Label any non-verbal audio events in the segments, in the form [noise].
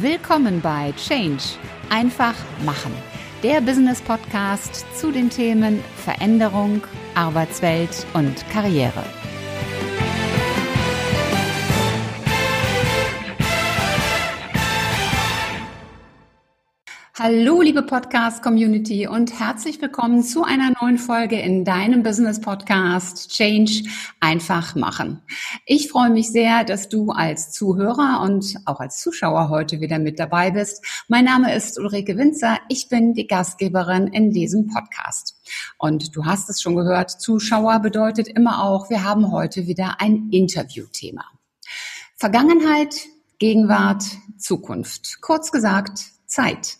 Willkommen bei Change. Einfach machen. Der Business Podcast zu den Themen Veränderung, Arbeitswelt und Karriere. Hallo, liebe Podcast-Community und herzlich willkommen zu einer neuen Folge in deinem Business-Podcast Change einfach machen. Ich freue mich sehr, dass du als Zuhörer und auch als Zuschauer heute wieder mit dabei bist. Mein Name ist Ulrike Winzer. Ich bin die Gastgeberin in diesem Podcast. Und du hast es schon gehört, Zuschauer bedeutet immer auch, wir haben heute wieder ein Interviewthema. Vergangenheit, Gegenwart, Zukunft. Kurz gesagt, Zeit.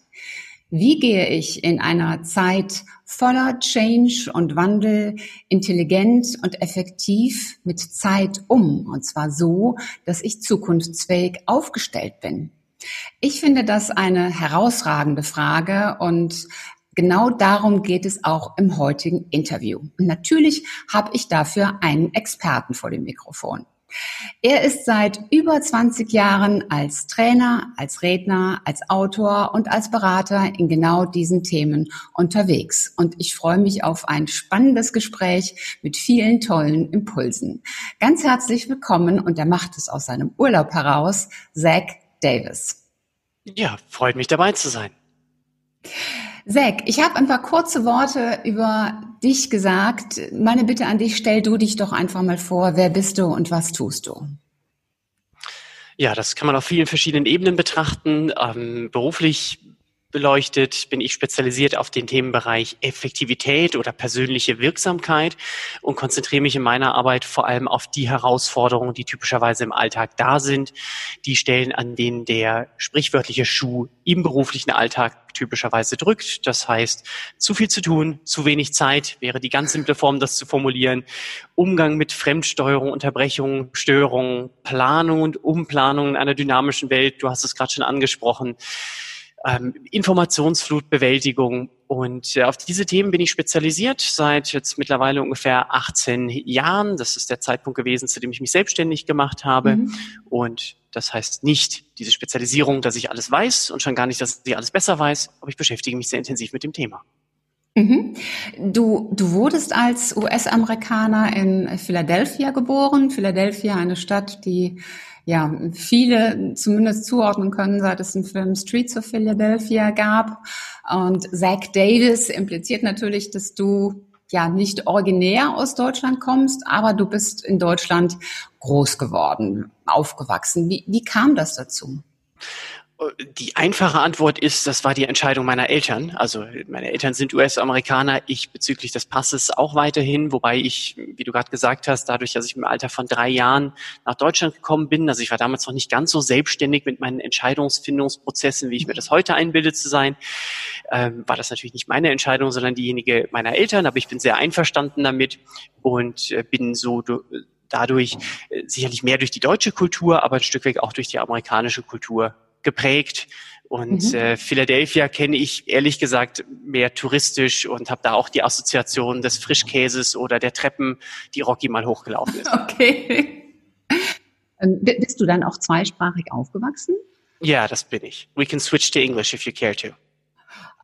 Wie gehe ich in einer Zeit voller Change und Wandel intelligent und effektiv mit Zeit um? Und zwar so, dass ich zukunftsfähig aufgestellt bin. Ich finde das eine herausragende Frage und Genau darum geht es auch im heutigen Interview. Und natürlich habe ich dafür einen Experten vor dem Mikrofon. Er ist seit über 20 Jahren als Trainer, als Redner, als Autor und als Berater in genau diesen Themen unterwegs. Und ich freue mich auf ein spannendes Gespräch mit vielen tollen Impulsen. Ganz herzlich willkommen und er macht es aus seinem Urlaub heraus, Zach Davis. Ja, freut mich dabei zu sein. Zack, ich habe ein paar kurze Worte über dich gesagt. Meine Bitte an dich, stell du dich doch einfach mal vor, wer bist du und was tust du? Ja, das kann man auf vielen verschiedenen Ebenen betrachten. Ähm, beruflich beleuchtet, bin ich spezialisiert auf den Themenbereich Effektivität oder persönliche Wirksamkeit und konzentriere mich in meiner Arbeit vor allem auf die Herausforderungen, die typischerweise im Alltag da sind, die Stellen, an denen der sprichwörtliche Schuh im beruflichen Alltag typischerweise drückt. Das heißt, zu viel zu tun, zu wenig Zeit wäre die ganz simple Form, das zu formulieren. Umgang mit Fremdsteuerung, Unterbrechungen, Störungen, Planung und Umplanung in einer dynamischen Welt. Du hast es gerade schon angesprochen ähm, Informationsflutbewältigung. Und äh, auf diese Themen bin ich spezialisiert seit jetzt mittlerweile ungefähr 18 Jahren. Das ist der Zeitpunkt gewesen, zu dem ich mich selbstständig gemacht habe. Mhm. Und das heißt nicht diese Spezialisierung, dass ich alles weiß und schon gar nicht, dass ich alles besser weiß, aber ich beschäftige mich sehr intensiv mit dem Thema. Mhm. Du, du wurdest als US-Amerikaner in Philadelphia geboren. Philadelphia, eine Stadt, die ja, viele zumindest zuordnen können, seit es den Film Streets of Philadelphia gab. Und Zach Davis impliziert natürlich, dass du ja nicht originär aus Deutschland kommst, aber du bist in Deutschland groß geworden, aufgewachsen. Wie, wie kam das dazu? Die einfache Antwort ist, das war die Entscheidung meiner Eltern. Also meine Eltern sind US-Amerikaner, ich bezüglich des Passes auch weiterhin, wobei ich, wie du gerade gesagt hast, dadurch, dass ich im Alter von drei Jahren nach Deutschland gekommen bin, also ich war damals noch nicht ganz so selbstständig mit meinen Entscheidungsfindungsprozessen, wie ich mir das heute einbilde zu sein, ähm, war das natürlich nicht meine Entscheidung, sondern diejenige meiner Eltern, aber ich bin sehr einverstanden damit und äh, bin so dadurch äh, sicherlich mehr durch die deutsche Kultur, aber ein Stück weit auch durch die amerikanische Kultur geprägt. Und mhm. äh, Philadelphia kenne ich ehrlich gesagt mehr touristisch und habe da auch die Assoziation des Frischkäses oder der Treppen, die Rocky mal hochgelaufen ist. [laughs] Okay. Ähm, bist du dann auch zweisprachig aufgewachsen? Ja, das bin ich. We can switch to English if you care to.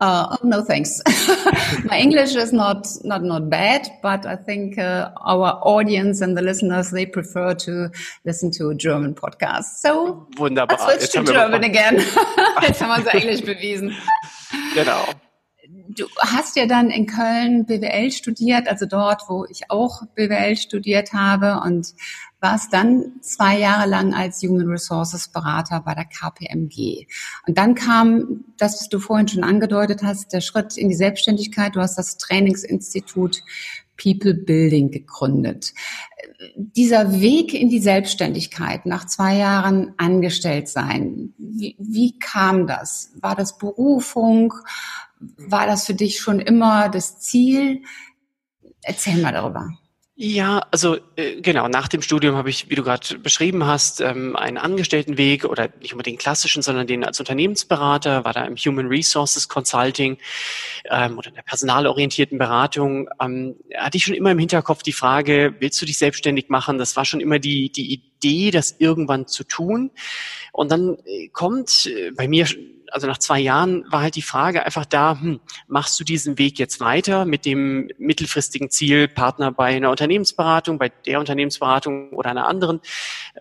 Uh, oh, no, thanks. [laughs] My English is not not not bad, but I think uh, our audience and the listeners they prefer to listen to a German podcast. So wunderbar. Let's switch to German again. [laughs] [laughs] Jetzt haben wir unser Englisch bewiesen. Genau. Du hast ja dann in Köln BWL studiert, also dort, wo ich auch BWL studiert habe und warst dann zwei Jahre lang als Human Resources Berater bei der KPMG. Und dann kam das, was du vorhin schon angedeutet hast, der Schritt in die Selbstständigkeit. Du hast das Trainingsinstitut People Building gegründet. Dieser Weg in die Selbstständigkeit nach zwei Jahren angestellt sein, wie, wie kam das? War das Berufung? War das für dich schon immer das Ziel? Erzähl mal darüber. Ja, also äh, genau, nach dem Studium habe ich, wie du gerade beschrieben hast, ähm, einen Angestelltenweg oder nicht unbedingt den klassischen, sondern den als Unternehmensberater, war da im Human Resources Consulting ähm, oder in der personalorientierten Beratung. Ähm, hatte ich schon immer im Hinterkopf die Frage, willst du dich selbstständig machen? Das war schon immer die, die Idee, das irgendwann zu tun. Und dann äh, kommt äh, bei mir also nach zwei Jahren war halt die Frage einfach da, hm, machst du diesen Weg jetzt weiter mit dem mittelfristigen Ziel, Partner bei einer Unternehmensberatung, bei der Unternehmensberatung oder einer anderen,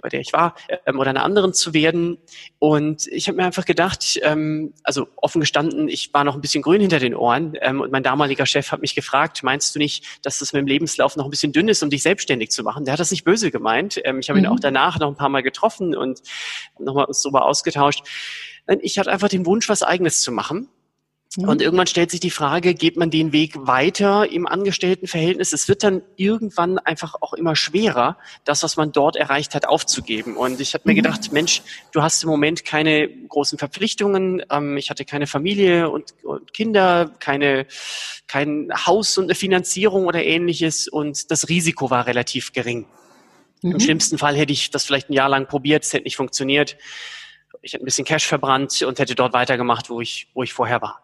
bei der ich war, ähm, oder einer anderen zu werden. Und ich habe mir einfach gedacht, ähm, also offen gestanden, ich war noch ein bisschen grün hinter den Ohren ähm, und mein damaliger Chef hat mich gefragt, meinst du nicht, dass das mit dem Lebenslauf noch ein bisschen dünn ist, um dich selbstständig zu machen? Der hat das nicht böse gemeint. Ähm, ich habe ihn mhm. auch danach noch ein paar Mal getroffen und nochmal uns darüber ausgetauscht. Ich hatte einfach den Wunsch, was Eigenes zu machen. Mhm. Und irgendwann stellt sich die Frage, geht man den Weg weiter im Angestelltenverhältnis? Es wird dann irgendwann einfach auch immer schwerer, das, was man dort erreicht hat, aufzugeben. Und ich habe mir mhm. gedacht, Mensch, du hast im Moment keine großen Verpflichtungen. Ähm, ich hatte keine Familie und, und Kinder, keine, kein Haus und eine Finanzierung oder ähnliches. Und das Risiko war relativ gering. Mhm. Im schlimmsten Fall hätte ich das vielleicht ein Jahr lang probiert, es hätte nicht funktioniert ich hätte ein bisschen Cash verbrannt und hätte dort weitergemacht, wo ich, wo ich vorher war.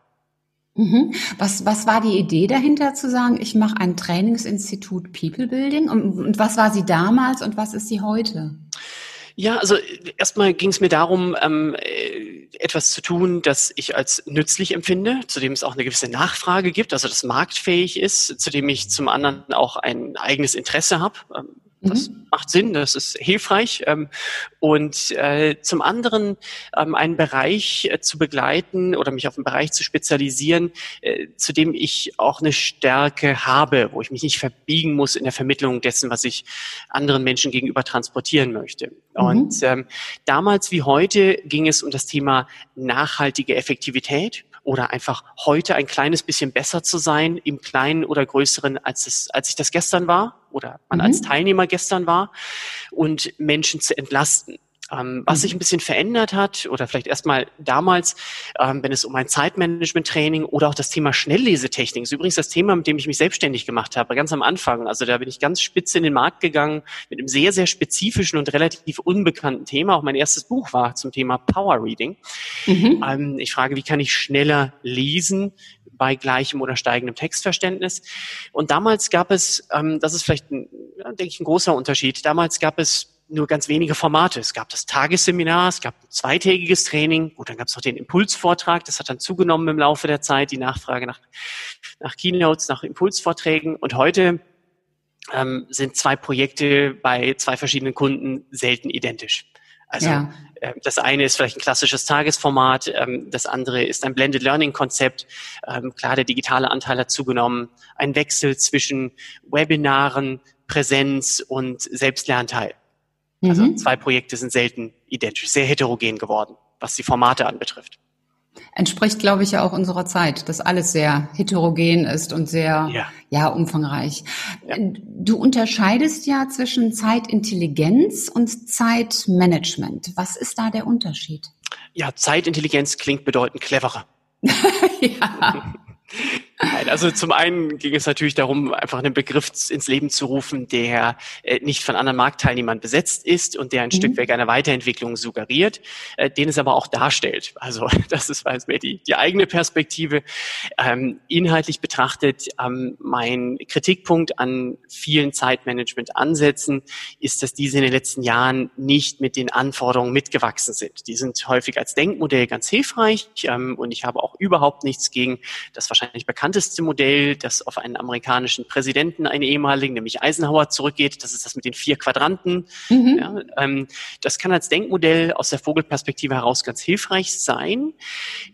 Mhm. Was, was war die Idee dahinter zu sagen, ich mache ein Trainingsinstitut People Building? Und, und was war sie damals und was ist sie heute? Ja, also erstmal ging es mir darum, ähm, äh, etwas zu tun, das ich als nützlich empfinde, zu dem es auch eine gewisse Nachfrage gibt, also das marktfähig ist, zu dem ich zum anderen auch ein eigenes Interesse habe. Ähm, das mhm. macht Sinn, das ist hilfreich. Ähm, und äh, zum anderen ähm, einen Bereich äh, zu begleiten oder mich auf einen Bereich zu spezialisieren, äh, zu dem ich auch eine Stärke habe, wo ich mich nicht verbiegen muss in der Vermittlung dessen, was ich anderen Menschen gegenüber transportieren möchte. Mhm. Und ähm, damals wie heute ging es um das Thema nachhaltige Effektivität oder einfach heute ein kleines bisschen besser zu sein im Kleinen oder Größeren, als es, als ich das gestern war oder man mhm. als Teilnehmer gestern war und Menschen zu entlasten. Ähm, was sich mhm. ein bisschen verändert hat, oder vielleicht erstmal damals, ähm, wenn es um ein Zeitmanagement-Training oder auch das Thema Schnelllesetechnik, ist übrigens das Thema, mit dem ich mich selbstständig gemacht habe, ganz am Anfang. Also da bin ich ganz spitz in den Markt gegangen mit einem sehr, sehr spezifischen und relativ unbekannten Thema. Auch mein erstes Buch war zum Thema Power Reading. Mhm. Ähm, ich frage, wie kann ich schneller lesen? bei gleichem oder steigendem Textverständnis. Und damals gab es, ähm, das ist vielleicht, ein, denke ich, ein großer Unterschied, damals gab es nur ganz wenige Formate. Es gab das Tagesseminar, es gab ein zweitägiges Training, gut, dann gab es noch den Impulsvortrag, das hat dann zugenommen im Laufe der Zeit, die Nachfrage nach, nach Keynotes, nach Impulsvorträgen. Und heute ähm, sind zwei Projekte bei zwei verschiedenen Kunden selten identisch. Also ja. äh, das eine ist vielleicht ein klassisches Tagesformat, ähm, das andere ist ein Blended Learning Konzept. Ähm, klar, der digitale Anteil hat zugenommen. Ein Wechsel zwischen Webinaren, Präsenz und Selbstlernteil. Also mhm. zwei Projekte sind selten identisch, sehr heterogen geworden, was die Formate anbetrifft. Entspricht, glaube ich, ja auch unserer Zeit, dass alles sehr heterogen ist und sehr ja, ja umfangreich. Ja. Du unterscheidest ja zwischen Zeitintelligenz und Zeitmanagement. Was ist da der Unterschied? Ja, Zeitintelligenz klingt bedeutend cleverer. [laughs] ja. [laughs] Nein, also zum einen ging es natürlich darum, einfach einen Begriff ins Leben zu rufen, der äh, nicht von anderen Marktteilnehmern besetzt ist und der ein mhm. Stück weg eine Weiterentwicklung suggeriert, äh, den es aber auch darstellt. Also [laughs] das ist weiß mehr die, die eigene Perspektive. Ähm, inhaltlich betrachtet, ähm, mein Kritikpunkt an vielen Zeitmanagement-Ansätzen ist, dass diese in den letzten Jahren nicht mit den Anforderungen mitgewachsen sind. Die sind häufig als Denkmodell ganz hilfreich ähm, und ich habe auch überhaupt nichts gegen das wahrscheinlich bekannt bekannteste Modell, das auf einen amerikanischen Präsidenten, einen ehemaligen, nämlich Eisenhower, zurückgeht. Das ist das mit den vier Quadranten. Mhm. Ja, ähm, das kann als Denkmodell aus der Vogelperspektive heraus ganz hilfreich sein.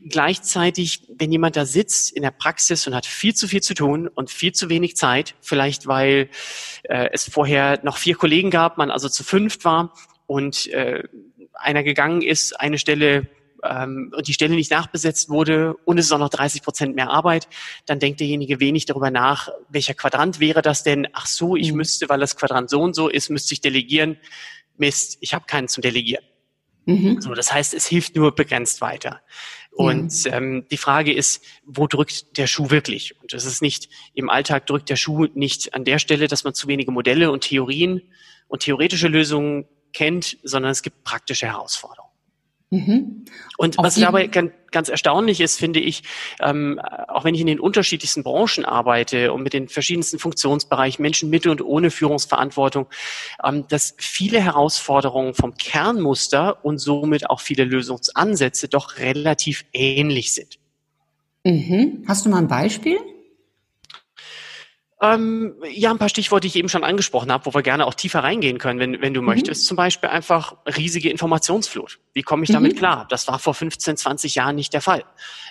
Gleichzeitig, wenn jemand da sitzt in der Praxis und hat viel zu viel zu tun und viel zu wenig Zeit, vielleicht weil äh, es vorher noch vier Kollegen gab, man also zu fünft war und äh, einer gegangen ist, eine Stelle ähm, und die Stelle nicht nachbesetzt wurde und es ist auch noch 30 Prozent mehr Arbeit, dann denkt derjenige wenig darüber nach, welcher Quadrant wäre das denn? Ach so, ich mhm. müsste, weil das Quadrant so und so ist, müsste ich delegieren. Mist, ich habe keinen zum Delegieren. Mhm. So, das heißt, es hilft nur begrenzt weiter. Und ja. ähm, die Frage ist, wo drückt der Schuh wirklich? Und es ist nicht, im Alltag drückt der Schuh nicht an der Stelle, dass man zu wenige Modelle und Theorien und theoretische Lösungen kennt, sondern es gibt praktische Herausforderungen. Mhm. Und Auf was dabei ganz erstaunlich ist, finde ich, ähm, auch wenn ich in den unterschiedlichsten Branchen arbeite und mit den verschiedensten Funktionsbereichen, Menschen mit und ohne Führungsverantwortung, ähm, dass viele Herausforderungen vom Kernmuster und somit auch viele Lösungsansätze doch relativ ähnlich sind. Mhm. Hast du mal ein Beispiel? Ähm, ja, ein paar Stichworte, die ich eben schon angesprochen habe, wo wir gerne auch tiefer reingehen können, wenn, wenn du mhm. möchtest. Zum Beispiel einfach riesige Informationsflut. Wie komme ich mhm. damit klar? Das war vor 15, 20 Jahren nicht der Fall.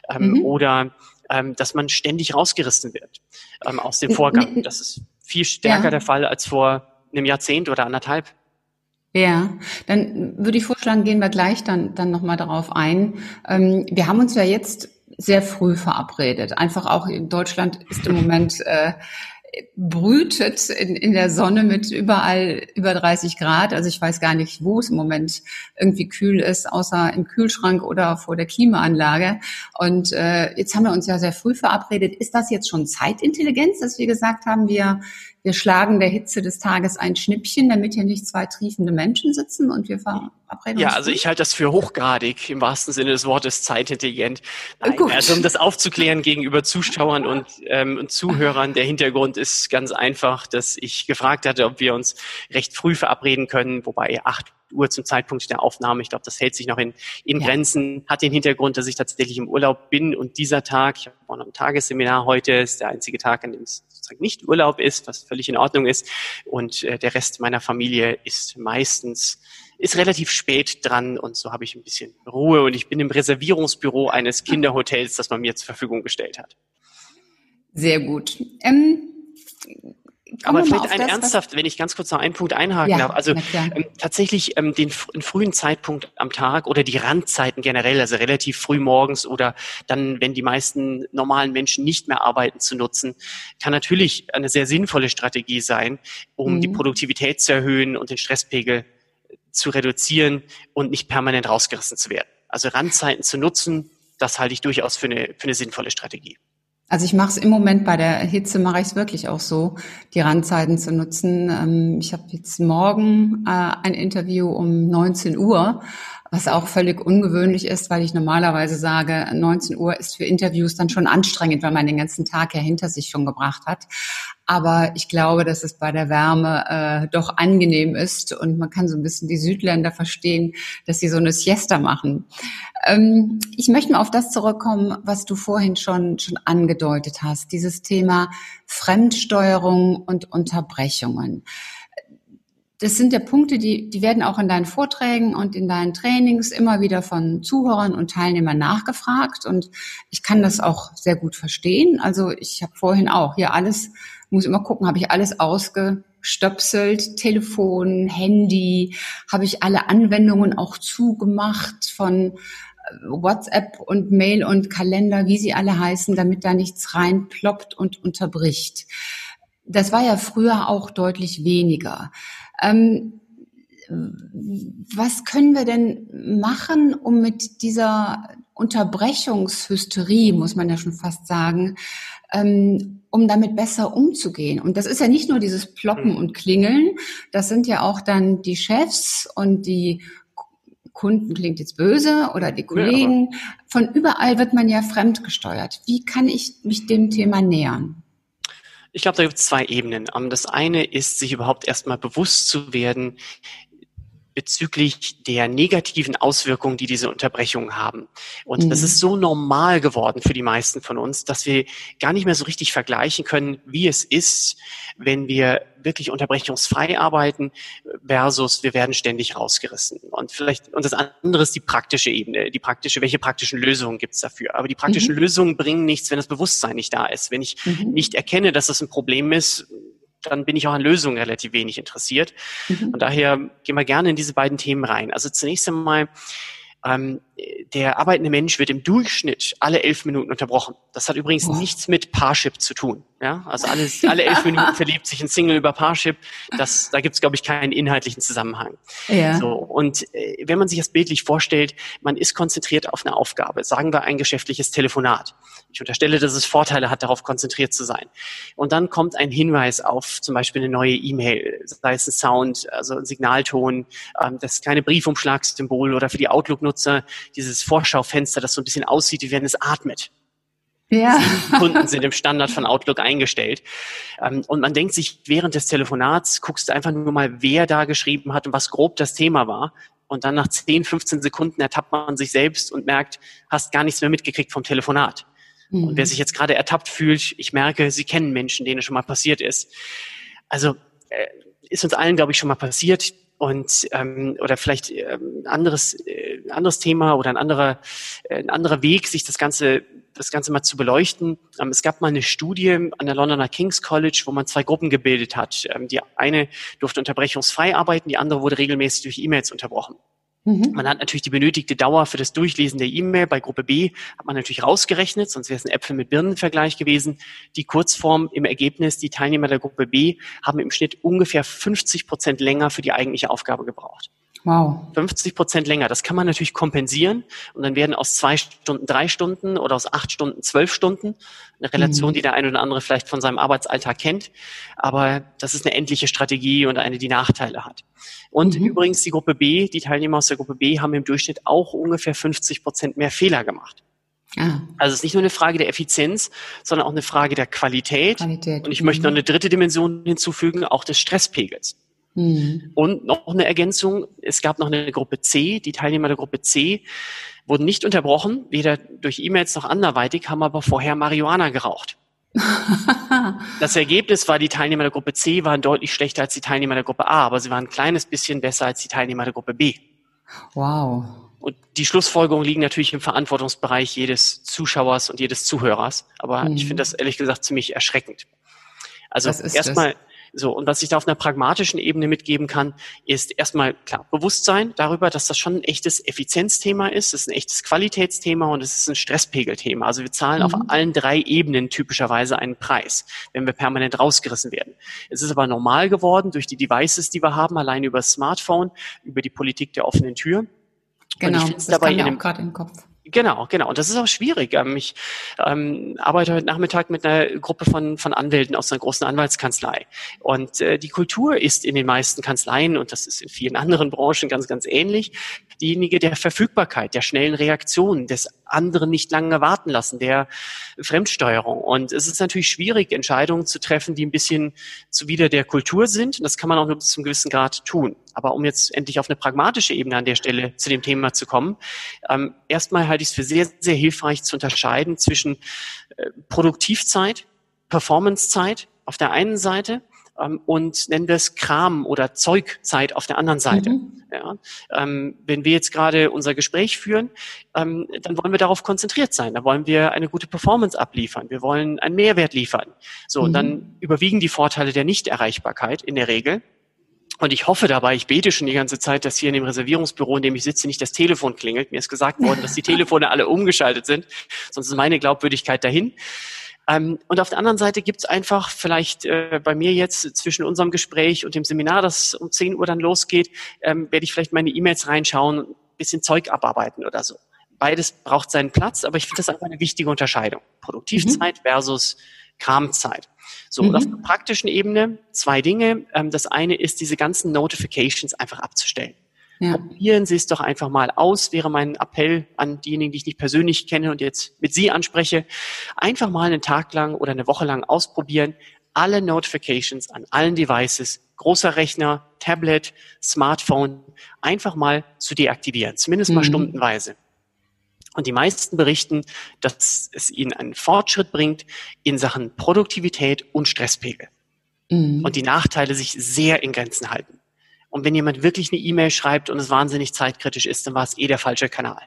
Ähm, mhm. Oder ähm, dass man ständig rausgerissen wird ähm, aus dem Vorgang. Das ist viel stärker ja. der Fall als vor einem Jahrzehnt oder anderthalb. Ja, dann würde ich vorschlagen, gehen wir gleich dann, dann nochmal darauf ein. Ähm, wir haben uns ja jetzt sehr früh verabredet. Einfach auch in Deutschland ist im Moment äh, brütet in, in der Sonne mit überall über 30 Grad. Also ich weiß gar nicht, wo es im Moment irgendwie kühl ist, außer im Kühlschrank oder vor der Klimaanlage. Und äh, jetzt haben wir uns ja sehr früh verabredet. Ist das jetzt schon Zeitintelligenz, dass wir gesagt haben, wir wir schlagen der Hitze des Tages ein Schnippchen, damit hier nicht zwei triefende Menschen sitzen und wir verabreden Ja, also ich halte das für hochgradig im wahrsten Sinne des Wortes zeitintelligent. Nein, also um das aufzuklären gegenüber Zuschauern und, ähm, und Zuhörern, der Hintergrund ist ganz einfach, dass ich gefragt hatte, ob wir uns recht früh verabreden können, wobei acht Uhr zum Zeitpunkt der Aufnahme. Ich glaube, das hält sich noch in, in ja. Grenzen. Hat den Hintergrund, dass ich tatsächlich im Urlaub bin und dieser Tag, ich habe auch noch ein Tagesseminar heute, ist der einzige Tag, an dem es sozusagen nicht Urlaub ist, was völlig in Ordnung ist. Und äh, der Rest meiner Familie ist meistens ist relativ spät dran und so habe ich ein bisschen Ruhe und ich bin im Reservierungsbüro eines Kinderhotels, das man mir zur Verfügung gestellt hat. Sehr gut. Ähm, aber vielleicht ein das, ernsthaft, wenn ich ganz kurz noch einen Punkt einhaken ja, darf. Also ähm, tatsächlich ähm, den, den frühen Zeitpunkt am Tag oder die Randzeiten generell, also relativ früh morgens oder dann, wenn die meisten normalen Menschen nicht mehr arbeiten, zu nutzen, kann natürlich eine sehr sinnvolle Strategie sein, um mhm. die Produktivität zu erhöhen und den Stresspegel zu reduzieren und nicht permanent rausgerissen zu werden. Also Randzeiten zu nutzen, das halte ich durchaus für eine, für eine sinnvolle Strategie. Also ich mache es im Moment bei der Hitze, mache ich es wirklich auch so, die Randzeiten zu nutzen. Ähm, ich habe jetzt morgen äh, ein Interview um 19 Uhr was auch völlig ungewöhnlich ist, weil ich normalerweise sage, 19 Uhr ist für Interviews dann schon anstrengend, weil man den ganzen Tag ja hinter sich schon gebracht hat. Aber ich glaube, dass es bei der Wärme äh, doch angenehm ist und man kann so ein bisschen die Südländer verstehen, dass sie so eine Siesta machen. Ähm, ich möchte mal auf das zurückkommen, was du vorhin schon, schon angedeutet hast, dieses Thema Fremdsteuerung und Unterbrechungen das sind ja Punkte, die, die werden auch in deinen Vorträgen und in deinen Trainings immer wieder von Zuhörern und Teilnehmern nachgefragt. Und ich kann das auch sehr gut verstehen. Also ich habe vorhin auch hier alles, muss immer gucken, habe ich alles ausgestöpselt, Telefon, Handy, habe ich alle Anwendungen auch zugemacht von äh, WhatsApp und Mail und Kalender, wie sie alle heißen, damit da nichts reinploppt und unterbricht. Das war ja früher auch deutlich weniger. Ähm, was können wir denn machen, um mit dieser Unterbrechungshysterie, muss man ja schon fast sagen, ähm, um damit besser umzugehen? Und das ist ja nicht nur dieses Ploppen mhm. und Klingeln, das sind ja auch dann die Chefs und die Kunden klingt jetzt böse oder die Kollegen. Ja, Von überall wird man ja fremdgesteuert. Wie kann ich mich dem Thema nähern? Ich glaube, da gibt es zwei Ebenen. Ähm, das eine ist, sich überhaupt erstmal bewusst zu werden, bezüglich der negativen Auswirkungen, die diese Unterbrechungen haben. Und mhm. das ist so normal geworden für die meisten von uns, dass wir gar nicht mehr so richtig vergleichen können, wie es ist, wenn wir wirklich unterbrechungsfrei arbeiten versus wir werden ständig rausgerissen. Und vielleicht, und das andere ist die praktische Ebene, die praktische, welche praktischen Lösungen gibt es dafür? Aber die praktischen mhm. Lösungen bringen nichts, wenn das Bewusstsein nicht da ist. Wenn ich mhm. nicht erkenne, dass das ein Problem ist, dann bin ich auch an Lösungen relativ wenig interessiert. Mhm. Und daher gehen wir gerne in diese beiden Themen rein. Also zunächst einmal ähm, der arbeitende Mensch wird im Durchschnitt alle elf Minuten unterbrochen. Das hat übrigens oh. nichts mit Parship zu tun. Ja, also alles, [laughs] alle elf Minuten verliebt sich ein Single über Parship. Das, da gibt es, glaube ich, keinen inhaltlichen Zusammenhang. Ja. So, und äh, wenn man sich das bildlich vorstellt, man ist konzentriert auf eine Aufgabe. Sagen wir ein geschäftliches Telefonat. Ich unterstelle, dass es Vorteile hat, darauf konzentriert zu sein. Und dann kommt ein Hinweis auf zum Beispiel eine neue E-Mail, sei es ein Sound, also ein Signalton, ähm, das kleine Briefumschlagssymbol oder für die Outlook-Nutzer dieses Vorschaufenster, das so ein bisschen aussieht, wie wenn es atmet. Ja. Kunden sind im Standard von Outlook eingestellt. Ähm, und man denkt sich während des Telefonats, guckst du einfach nur mal, wer da geschrieben hat und was grob das Thema war. Und dann nach 10, 15 Sekunden ertappt man sich selbst und merkt, hast gar nichts mehr mitgekriegt vom Telefonat. Mhm. Und wer sich jetzt gerade ertappt fühlt, ich merke, Sie kennen Menschen, denen es schon mal passiert ist. Also äh, ist uns allen, glaube ich, schon mal passiert und ähm, oder vielleicht ähm, anderes äh, anderes Thema oder ein anderer äh, ein anderer Weg, sich das ganze das Ganze mal zu beleuchten. Ähm, es gab mal eine Studie an der Londoner King's College, wo man zwei Gruppen gebildet hat. Ähm, die eine durfte unterbrechungsfrei arbeiten, die andere wurde regelmäßig durch E-Mails unterbrochen. Mhm. Man hat natürlich die benötigte Dauer für das Durchlesen der E-Mail. Bei Gruppe B hat man natürlich rausgerechnet, sonst wäre es ein Äpfel mit Birnen-Vergleich gewesen. Die Kurzform im Ergebnis, die Teilnehmer der Gruppe B haben im Schnitt ungefähr 50 Prozent länger für die eigentliche Aufgabe gebraucht. Wow. 50 Prozent länger. Das kann man natürlich kompensieren und dann werden aus zwei Stunden drei Stunden oder aus acht Stunden zwölf Stunden. Eine Relation, mhm. die der eine oder andere vielleicht von seinem Arbeitsalltag kennt. Aber das ist eine endliche Strategie und eine, die Nachteile hat. Und mhm. übrigens die Gruppe B, die Teilnehmer aus der Gruppe B haben im Durchschnitt auch ungefähr 50 Prozent mehr Fehler gemacht. Ah. Also es ist nicht nur eine Frage der Effizienz, sondern auch eine Frage der Qualität. Qualität. Und ich mhm. möchte noch eine dritte Dimension hinzufügen, auch des Stresspegels. Mhm. Und noch eine Ergänzung, es gab noch eine Gruppe C, die Teilnehmer der Gruppe C wurden nicht unterbrochen, weder durch E-Mails noch anderweitig, haben aber vorher Marihuana geraucht. [laughs] das Ergebnis war, die Teilnehmer der Gruppe C waren deutlich schlechter als die Teilnehmer der Gruppe A, aber sie waren ein kleines bisschen besser als die Teilnehmer der Gruppe B. Wow. Und die Schlussfolgerungen liegen natürlich im Verantwortungsbereich jedes Zuschauers und jedes Zuhörers, aber mhm. ich finde das ehrlich gesagt ziemlich erschreckend. Also erstmal so, und was ich da auf einer pragmatischen Ebene mitgeben kann, ist erstmal klar Bewusstsein darüber, dass das schon ein echtes Effizienzthema ist, es ist ein echtes Qualitätsthema und es ist ein Stresspegelthema. Also wir zahlen mhm. auf allen drei Ebenen typischerweise einen Preis, wenn wir permanent rausgerissen werden. Es ist aber normal geworden durch die Devices, die wir haben, allein über das Smartphone, über die Politik der offenen Tür. Genau, das dabei kam mir auch gerade im Kopf. Genau, genau. Und das ist auch schwierig. Ähm, ich ähm, arbeite heute Nachmittag mit einer Gruppe von, von Anwälten aus einer großen Anwaltskanzlei. Und äh, die Kultur ist in den meisten Kanzleien, und das ist in vielen anderen Branchen ganz, ganz ähnlich, diejenige der Verfügbarkeit, der schnellen Reaktion, des anderen nicht lange warten lassen, der Fremdsteuerung. Und es ist natürlich schwierig, Entscheidungen zu treffen, die ein bisschen zuwider der Kultur sind. Und das kann man auch nur bis zum gewissen Grad tun. Aber um jetzt endlich auf eine pragmatische Ebene an der Stelle zu dem Thema zu kommen, ähm, erstmal halte ich es für sehr, sehr hilfreich zu unterscheiden zwischen äh, Produktivzeit, Performancezeit auf der einen Seite ähm, und nennen wir es Kram oder Zeugzeit auf der anderen Seite. Mhm. Ja, ähm, wenn wir jetzt gerade unser Gespräch führen, ähm, dann wollen wir darauf konzentriert sein. Da wollen wir eine gute Performance abliefern. Wir wollen einen Mehrwert liefern. So, mhm. und dann überwiegen die Vorteile der Nichterreichbarkeit in der Regel. Und ich hoffe dabei, ich bete schon die ganze Zeit, dass hier in dem Reservierungsbüro, in dem ich sitze, nicht das Telefon klingelt. Mir ist gesagt worden, dass die Telefone alle umgeschaltet sind. Sonst ist meine Glaubwürdigkeit dahin. Ähm, und auf der anderen Seite gibt es einfach vielleicht äh, bei mir jetzt zwischen unserem Gespräch und dem Seminar, das um 10 Uhr dann losgeht, ähm, werde ich vielleicht meine E-Mails reinschauen, ein bisschen Zeug abarbeiten oder so. Beides braucht seinen Platz, aber ich finde das einfach eine wichtige Unterscheidung. Produktivzeit mhm. versus Kramzeit. So, mhm. und auf der praktischen Ebene zwei Dinge. Ähm, das eine ist, diese ganzen Notifications einfach abzustellen. Ja. Probieren Sie es doch einfach mal aus, wäre mein Appell an diejenigen, die ich nicht persönlich kenne und jetzt mit Sie anspreche. Einfach mal einen Tag lang oder eine Woche lang ausprobieren, alle Notifications an allen Devices, großer Rechner, Tablet, Smartphone, einfach mal zu deaktivieren, zumindest mal mhm. stundenweise. Und die meisten berichten, dass es ihnen einen Fortschritt bringt in Sachen Produktivität und Stresspegel. Mhm. Und die Nachteile sich sehr in Grenzen halten. Und wenn jemand wirklich eine E-Mail schreibt und es wahnsinnig zeitkritisch ist, dann war es eh der falsche Kanal.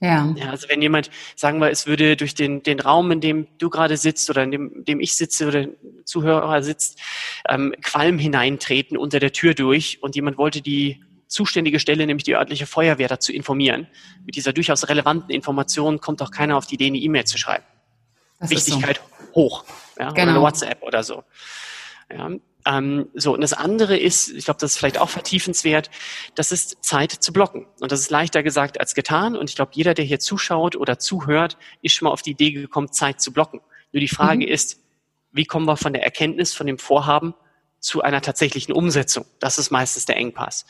Ja. ja. Also wenn jemand, sagen wir, es würde durch den, den Raum, in dem du gerade sitzt oder in dem, dem ich sitze oder Zuhörer sitzt, ähm, Qualm hineintreten unter der Tür durch und jemand wollte die zuständige Stelle, nämlich die örtliche Feuerwehr, dazu informieren. Mit dieser durchaus relevanten Information kommt auch keiner auf die Idee, eine E-Mail zu schreiben. Das Wichtigkeit so. hoch. Ja, genau. Oder eine WhatsApp oder so. Ja, ähm, so, und das andere ist, ich glaube, das ist vielleicht auch vertiefenswert, das ist Zeit zu blocken. Und das ist leichter gesagt als getan. Und ich glaube, jeder, der hier zuschaut oder zuhört, ist schon mal auf die Idee gekommen, Zeit zu blocken. Nur die Frage mhm. ist, wie kommen wir von der Erkenntnis, von dem Vorhaben zu einer tatsächlichen Umsetzung. Das ist meistens der Engpass.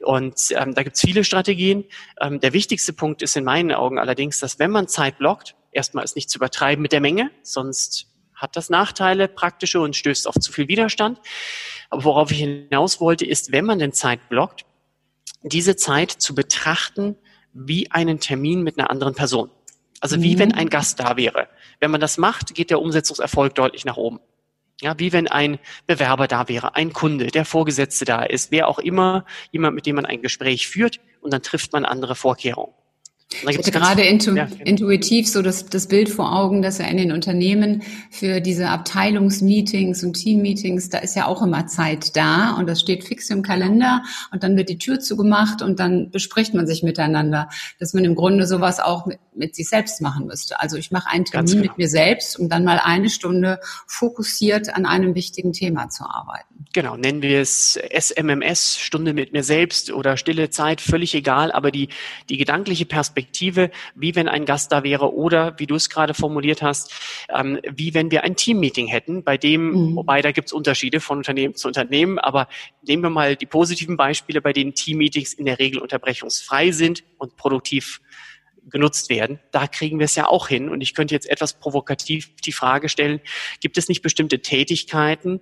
Und ähm, da gibt es viele Strategien. Ähm, der wichtigste Punkt ist in meinen Augen allerdings, dass wenn man Zeit blockt, erstmal ist nicht zu übertreiben mit der Menge, sonst hat das Nachteile, praktische und stößt auf zu viel Widerstand. Aber worauf ich hinaus wollte, ist, wenn man denn Zeit blockt, diese Zeit zu betrachten wie einen Termin mit einer anderen Person. Also mhm. wie wenn ein Gast da wäre. Wenn man das macht, geht der Umsetzungserfolg deutlich nach oben. Ja, wie wenn ein Bewerber da wäre, ein Kunde, der Vorgesetzte da ist, wer auch immer, jemand, mit dem man ein Gespräch führt und dann trifft man andere Vorkehrungen. Ich hatte gerade intu ja, intuitiv so das, das Bild vor Augen, dass er in den Unternehmen für diese Abteilungsmeetings und Teammeetings, da ist ja auch immer Zeit da und das steht fix im Kalender und dann wird die Tür zugemacht und dann bespricht man sich miteinander, dass man im Grunde sowas auch mit, mit sich selbst machen müsste. Also ich mache einen Termin genau. mit mir selbst, um dann mal eine Stunde fokussiert an einem wichtigen Thema zu arbeiten. Genau, nennen wir es SMMS, Stunde mit mir selbst oder stille Zeit, völlig egal, aber die, die gedankliche Perspektive, wie wenn ein Gast da wäre oder, wie du es gerade formuliert hast, ähm, wie wenn wir ein Teammeeting hätten, bei dem, mhm. wobei da gibt es Unterschiede von Unternehmen zu Unternehmen, aber nehmen wir mal die positiven Beispiele, bei denen Teammeetings in der Regel unterbrechungsfrei sind und produktiv genutzt werden. Da kriegen wir es ja auch hin. Und ich könnte jetzt etwas provokativ die Frage stellen, gibt es nicht bestimmte Tätigkeiten,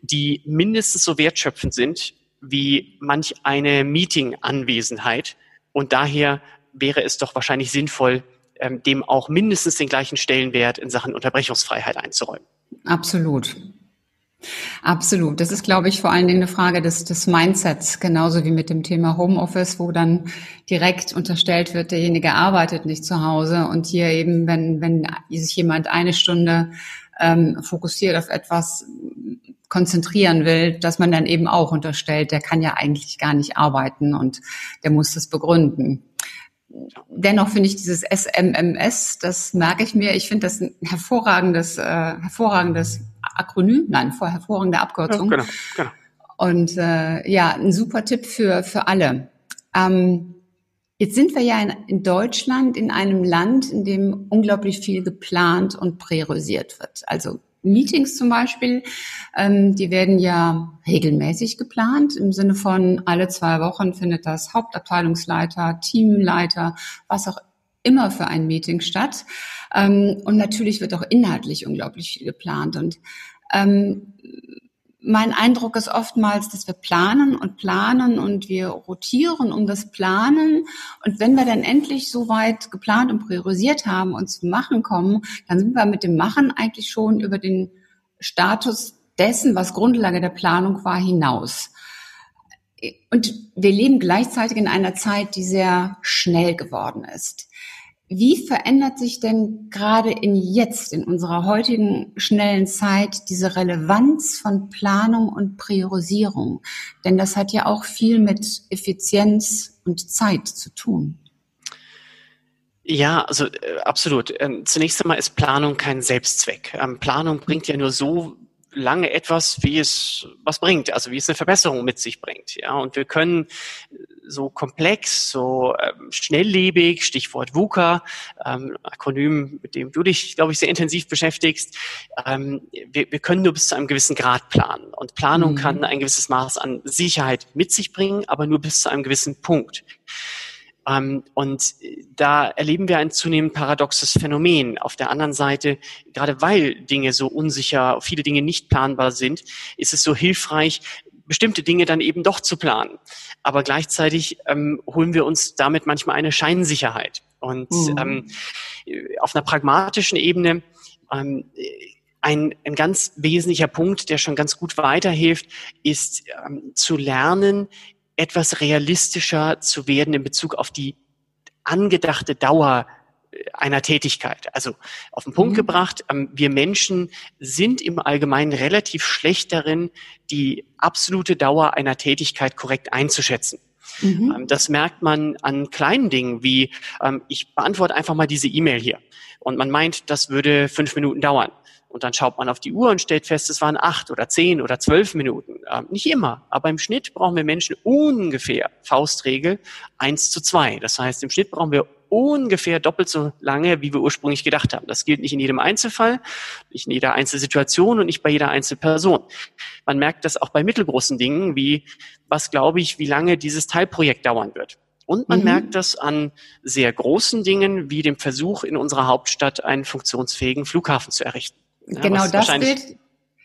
die mindestens so wertschöpfend sind wie manch eine Meeting-Anwesenheit? Und daher wäre es doch wahrscheinlich sinnvoll, ähm, dem auch mindestens den gleichen Stellenwert in Sachen Unterbrechungsfreiheit einzuräumen. Absolut. Absolut. Das ist, glaube ich, vor allen Dingen eine Frage des, des Mindsets, genauso wie mit dem Thema Homeoffice, wo dann direkt unterstellt wird, derjenige arbeitet nicht zu Hause. Und hier eben, wenn, wenn sich jemand eine Stunde ähm, fokussiert auf etwas konzentrieren will, dass man dann eben auch unterstellt, der kann ja eigentlich gar nicht arbeiten und der muss das begründen. Dennoch finde ich dieses SMMS, das merke ich mir, ich finde das ein hervorragendes, äh, hervorragendes Akronym, nein, vor hervorragende Abkürzung. Ja, genau, genau. Und äh, ja, ein super Tipp für, für alle. Ähm, jetzt sind wir ja in, in Deutschland in einem Land, in dem unglaublich viel geplant und priorisiert wird. Also Meetings zum Beispiel, ähm, die werden ja regelmäßig geplant. Im Sinne von alle zwei Wochen findet das Hauptabteilungsleiter, Teamleiter, was auch immer für ein Meeting statt. Ähm, und natürlich wird auch inhaltlich unglaublich viel geplant. Und ähm, mein Eindruck ist oftmals, dass wir planen und planen und wir rotieren um das Planen. Und wenn wir dann endlich so weit geplant und priorisiert haben und zum Machen kommen, dann sind wir mit dem Machen eigentlich schon über den Status dessen, was Grundlage der Planung war, hinaus. Und wir leben gleichzeitig in einer Zeit, die sehr schnell geworden ist. Wie verändert sich denn gerade in jetzt, in unserer heutigen schnellen Zeit, diese Relevanz von Planung und Priorisierung? Denn das hat ja auch viel mit Effizienz und Zeit zu tun. Ja, also äh, absolut. Ähm, zunächst einmal ist Planung kein Selbstzweck. Ähm, Planung bringt ja nur so lange etwas, wie es was bringt, also wie es eine Verbesserung mit sich bringt. Ja, und wir können so komplex, so ähm, schnelllebig, Stichwort VUCA, ähm, Akronym, mit dem du dich, glaube ich, sehr intensiv beschäftigst. Ähm, wir, wir können nur bis zu einem gewissen Grad planen. Und Planung mhm. kann ein gewisses Maß an Sicherheit mit sich bringen, aber nur bis zu einem gewissen Punkt. Ähm, und da erleben wir ein zunehmend paradoxes Phänomen. Auf der anderen Seite, gerade weil Dinge so unsicher, viele Dinge nicht planbar sind, ist es so hilfreich, bestimmte Dinge dann eben doch zu planen. Aber gleichzeitig ähm, holen wir uns damit manchmal eine Scheinsicherheit. Und mhm. ähm, auf einer pragmatischen Ebene ähm, ein, ein ganz wesentlicher Punkt, der schon ganz gut weiterhilft, ist ähm, zu lernen, etwas realistischer zu werden in Bezug auf die angedachte Dauer äh, einer Tätigkeit. Also auf den Punkt mhm. gebracht, ähm, wir Menschen sind im Allgemeinen relativ schlecht darin, die absolute Dauer einer Tätigkeit korrekt einzuschätzen. Mhm. Ähm, das merkt man an kleinen Dingen wie, ähm, ich beantworte einfach mal diese E-Mail hier. Und man meint, das würde fünf Minuten dauern. Und dann schaut man auf die Uhr und stellt fest, es waren acht oder zehn oder zwölf Minuten. Ähm, nicht immer, aber im Schnitt brauchen wir Menschen ungefähr, Faustregel, eins zu zwei. Das heißt, im Schnitt brauchen wir ungefähr doppelt so lange, wie wir ursprünglich gedacht haben. Das gilt nicht in jedem Einzelfall, nicht in jeder Einzelsituation und nicht bei jeder Einzelperson. Man merkt das auch bei mittelgroßen Dingen, wie, was glaube ich, wie lange dieses Teilprojekt dauern wird. Und man mhm. merkt das an sehr großen Dingen, wie dem Versuch, in unserer Hauptstadt einen funktionsfähigen Flughafen zu errichten. Ja, genau das Bild,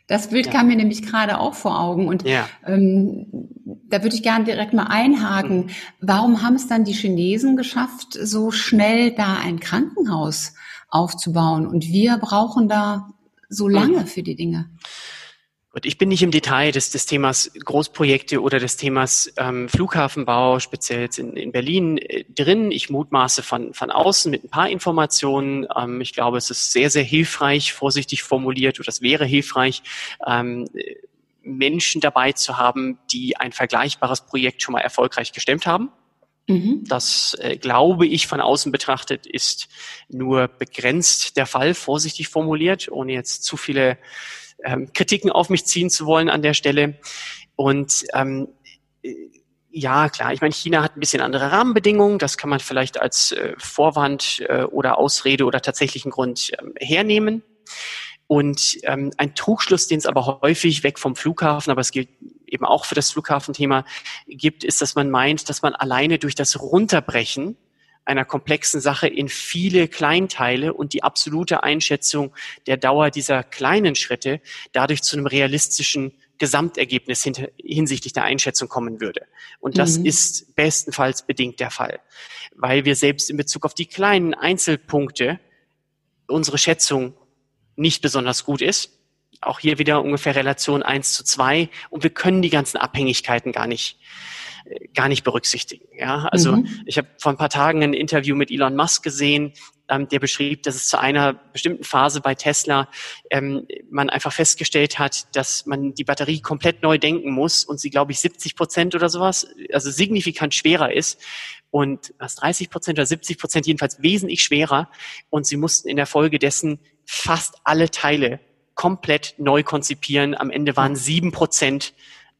das Bild ja. kam mir nämlich gerade auch vor Augen. Und ja. ähm, da würde ich gerne direkt mal einhaken. Mhm. Warum haben es dann die Chinesen geschafft, so schnell da ein Krankenhaus aufzubauen? Und wir brauchen da so lange mhm. für die Dinge. Und ich bin nicht im Detail des, des Themas Großprojekte oder des Themas ähm, Flughafenbau, speziell jetzt in, in Berlin, äh, drin. Ich mutmaße von, von außen mit ein paar Informationen. Ähm, ich glaube, es ist sehr, sehr hilfreich, vorsichtig formuliert, oder es wäre hilfreich, ähm, Menschen dabei zu haben, die ein vergleichbares Projekt schon mal erfolgreich gestemmt haben. Mhm. Das äh, glaube ich von außen betrachtet ist nur begrenzt der Fall, vorsichtig formuliert, ohne jetzt zu viele ähm, Kritiken auf mich ziehen zu wollen an der Stelle. Und ähm, ja, klar, ich meine, China hat ein bisschen andere Rahmenbedingungen. Das kann man vielleicht als äh, Vorwand äh, oder Ausrede oder tatsächlichen Grund ähm, hernehmen. Und ähm, ein Trugschluss, den es aber häufig weg vom Flughafen, aber es gilt eben auch für das Flughafenthema gibt, ist, dass man meint, dass man alleine durch das Runterbrechen einer komplexen Sache in viele Kleinteile und die absolute Einschätzung der Dauer dieser kleinen Schritte dadurch zu einem realistischen Gesamtergebnis hinsichtlich der Einschätzung kommen würde. Und das mhm. ist bestenfalls bedingt der Fall, weil wir selbst in Bezug auf die kleinen Einzelpunkte unsere Schätzung nicht besonders gut ist. Auch hier wieder ungefähr Relation eins zu zwei und wir können die ganzen Abhängigkeiten gar nicht gar nicht berücksichtigen. Ja, also mhm. ich habe vor ein paar Tagen ein Interview mit Elon Musk gesehen, ähm, der beschrieb, dass es zu einer bestimmten Phase bei Tesla ähm, man einfach festgestellt hat, dass man die Batterie komplett neu denken muss und sie, glaube ich, 70 Prozent oder sowas, also signifikant schwerer ist und was 30 Prozent oder 70 Prozent jedenfalls wesentlich schwerer und sie mussten in der Folge dessen fast alle Teile komplett neu konzipieren. Am Ende waren sieben Prozent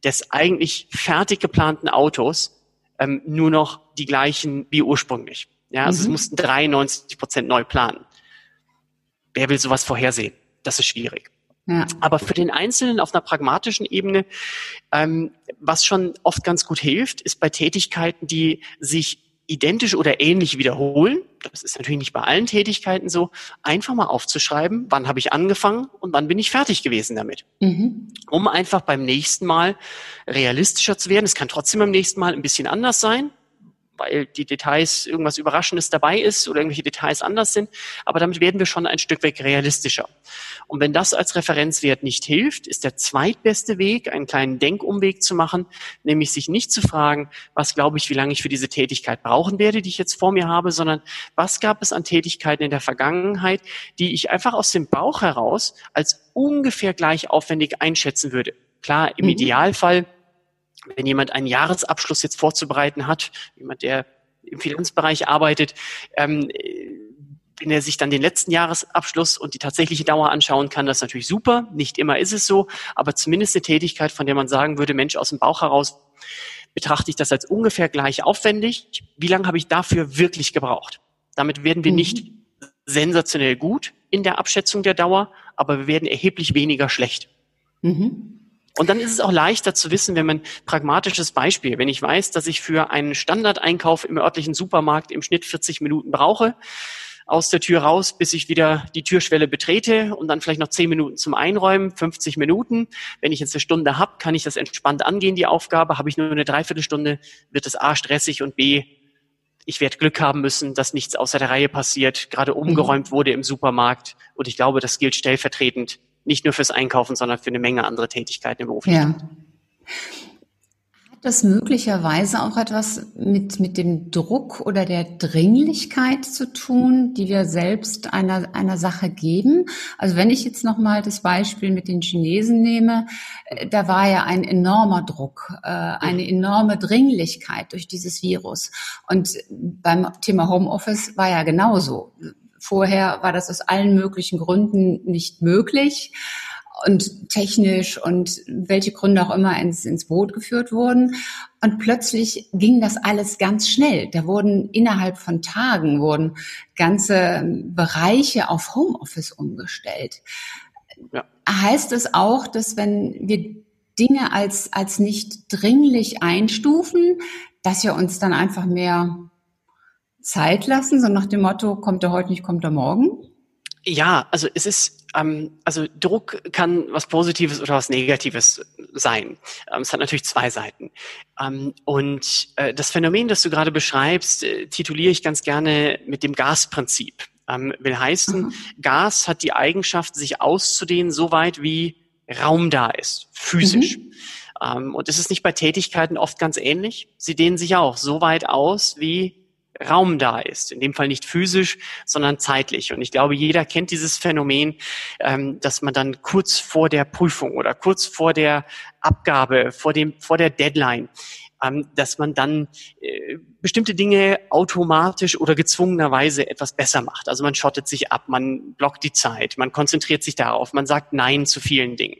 des eigentlich fertig geplanten Autos ähm, nur noch die gleichen wie ursprünglich. Ja, also mhm. es mussten 93 Prozent neu planen. Wer will sowas vorhersehen? Das ist schwierig. Ja. Aber für den Einzelnen auf einer pragmatischen Ebene, ähm, was schon oft ganz gut hilft, ist bei Tätigkeiten, die sich identisch oder ähnlich wiederholen, das ist natürlich nicht bei allen Tätigkeiten so, einfach mal aufzuschreiben, wann habe ich angefangen und wann bin ich fertig gewesen damit. Mhm. Um einfach beim nächsten Mal realistischer zu werden. Es kann trotzdem beim nächsten Mal ein bisschen anders sein, weil die Details irgendwas Überraschendes dabei ist oder irgendwelche Details anders sind. Aber damit werden wir schon ein Stück weg realistischer. Und wenn das als Referenzwert nicht hilft, ist der zweitbeste Weg, einen kleinen Denkumweg zu machen, nämlich sich nicht zu fragen, was glaube ich, wie lange ich für diese Tätigkeit brauchen werde, die ich jetzt vor mir habe, sondern was gab es an Tätigkeiten in der Vergangenheit, die ich einfach aus dem Bauch heraus als ungefähr gleich aufwendig einschätzen würde. Klar, im mhm. Idealfall wenn jemand einen Jahresabschluss jetzt vorzubereiten hat, jemand, der im Finanzbereich arbeitet, ähm, wenn er sich dann den letzten Jahresabschluss und die tatsächliche Dauer anschauen kann, das ist natürlich super. Nicht immer ist es so, aber zumindest eine Tätigkeit, von der man sagen würde, Mensch, aus dem Bauch heraus betrachte ich das als ungefähr gleich aufwendig. Wie lange habe ich dafür wirklich gebraucht? Damit werden wir mhm. nicht sensationell gut in der Abschätzung der Dauer, aber wir werden erheblich weniger schlecht. Mhm. Und dann ist es auch leichter zu wissen, wenn man pragmatisches Beispiel, wenn ich weiß, dass ich für einen Standardeinkauf im örtlichen Supermarkt im Schnitt 40 Minuten brauche, aus der Tür raus, bis ich wieder die Türschwelle betrete und dann vielleicht noch 10 Minuten zum Einräumen, 50 Minuten. Wenn ich jetzt eine Stunde habe, kann ich das entspannt angehen, die Aufgabe. Habe ich nur eine Dreiviertelstunde, wird es A stressig und B, ich werde Glück haben müssen, dass nichts außer der Reihe passiert, gerade umgeräumt wurde im Supermarkt. Und ich glaube, das gilt stellvertretend nicht nur fürs Einkaufen, sondern für eine Menge andere Tätigkeiten im Beruf. Ja. das möglicherweise auch etwas mit, mit dem Druck oder der Dringlichkeit zu tun, die wir selbst einer, einer Sache geben? Also wenn ich jetzt nochmal das Beispiel mit den Chinesen nehme, äh, da war ja ein enormer Druck, äh, eine enorme Dringlichkeit durch dieses Virus. Und beim Thema Homeoffice war ja genauso. Vorher war das aus allen möglichen Gründen nicht möglich und technisch und welche Gründe auch immer ins, ins Boot geführt wurden. Und plötzlich ging das alles ganz schnell. Da wurden innerhalb von Tagen wurden ganze Bereiche auf Homeoffice umgestellt. Ja. Heißt es auch, dass wenn wir Dinge als, als nicht dringlich einstufen, dass wir uns dann einfach mehr Zeit lassen, so nach dem Motto, kommt er heute nicht, kommt er morgen? Ja, also es ist, ähm, also Druck kann was Positives oder was Negatives sein. Ähm, es hat natürlich zwei Seiten. Ähm, und äh, das Phänomen, das du gerade beschreibst, äh, tituliere ich ganz gerne mit dem Gasprinzip. Ähm, will heißen, mhm. Gas hat die Eigenschaft, sich auszudehnen, so weit wie Raum da ist, physisch. Mhm. Ähm, und es ist nicht bei Tätigkeiten oft ganz ähnlich. Sie dehnen sich auch so weit aus, wie Raum da ist. In dem Fall nicht physisch, sondern zeitlich. Und ich glaube, jeder kennt dieses Phänomen, ähm, dass man dann kurz vor der Prüfung oder kurz vor der Abgabe, vor dem, vor der Deadline, ähm, dass man dann äh, bestimmte Dinge automatisch oder gezwungenerweise etwas besser macht. Also man schottet sich ab, man blockt die Zeit, man konzentriert sich darauf, man sagt Nein zu vielen Dingen.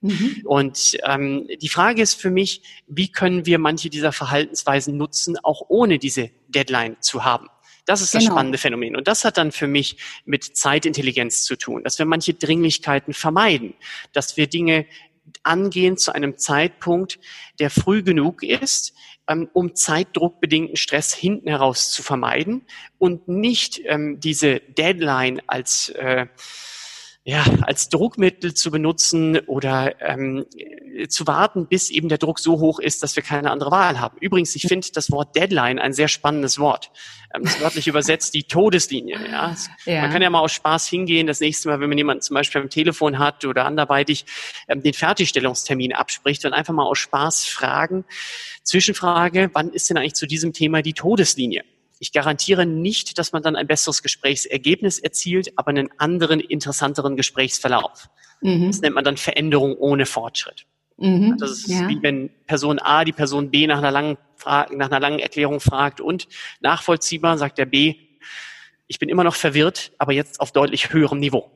Mhm. Und ähm, die Frage ist für mich, wie können wir manche dieser Verhaltensweisen nutzen, auch ohne diese Deadline zu haben? Das ist das genau. spannende Phänomen. Und das hat dann für mich mit Zeitintelligenz zu tun, dass wir manche Dringlichkeiten vermeiden, dass wir Dinge angehen zu einem Zeitpunkt, der früh genug ist, ähm, um zeitdruckbedingten Stress hinten heraus zu vermeiden und nicht ähm, diese Deadline als äh, ja, als Druckmittel zu benutzen oder ähm, zu warten, bis eben der Druck so hoch ist, dass wir keine andere Wahl haben. Übrigens, ich finde das Wort Deadline ein sehr spannendes Wort. Ähm, das wörtlich übersetzt die Todeslinie. Ja? ja? Man kann ja mal aus Spaß hingehen, das nächste Mal, wenn man jemanden zum Beispiel am Telefon hat oder anderweitig ähm, den Fertigstellungstermin abspricht und einfach mal aus Spaß fragen, Zwischenfrage, wann ist denn eigentlich zu diesem Thema die Todeslinie? Ich garantiere nicht, dass man dann ein besseres Gesprächsergebnis erzielt, aber einen anderen, interessanteren Gesprächsverlauf. Mhm. Das nennt man dann Veränderung ohne Fortschritt. Mhm. Das ist ja. wie wenn Person A die Person B nach einer langen Frage, nach einer langen Erklärung fragt und nachvollziehbar sagt der B, ich bin immer noch verwirrt, aber jetzt auf deutlich höherem Niveau.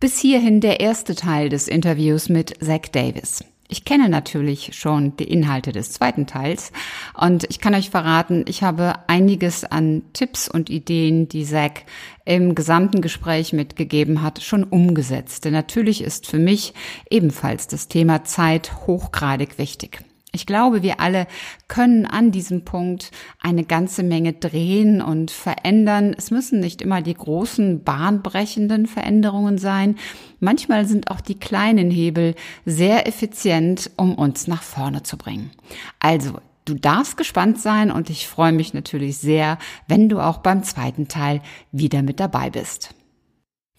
Bis hierhin der erste Teil des Interviews mit Zach Davis. Ich kenne natürlich schon die Inhalte des zweiten Teils und ich kann euch verraten, ich habe einiges an Tipps und Ideen, die Zack im gesamten Gespräch mitgegeben hat, schon umgesetzt. Denn natürlich ist für mich ebenfalls das Thema Zeit hochgradig wichtig. Ich glaube, wir alle können an diesem Punkt eine ganze Menge drehen und verändern. Es müssen nicht immer die großen, bahnbrechenden Veränderungen sein. Manchmal sind auch die kleinen Hebel sehr effizient, um uns nach vorne zu bringen. Also, du darfst gespannt sein und ich freue mich natürlich sehr, wenn du auch beim zweiten Teil wieder mit dabei bist.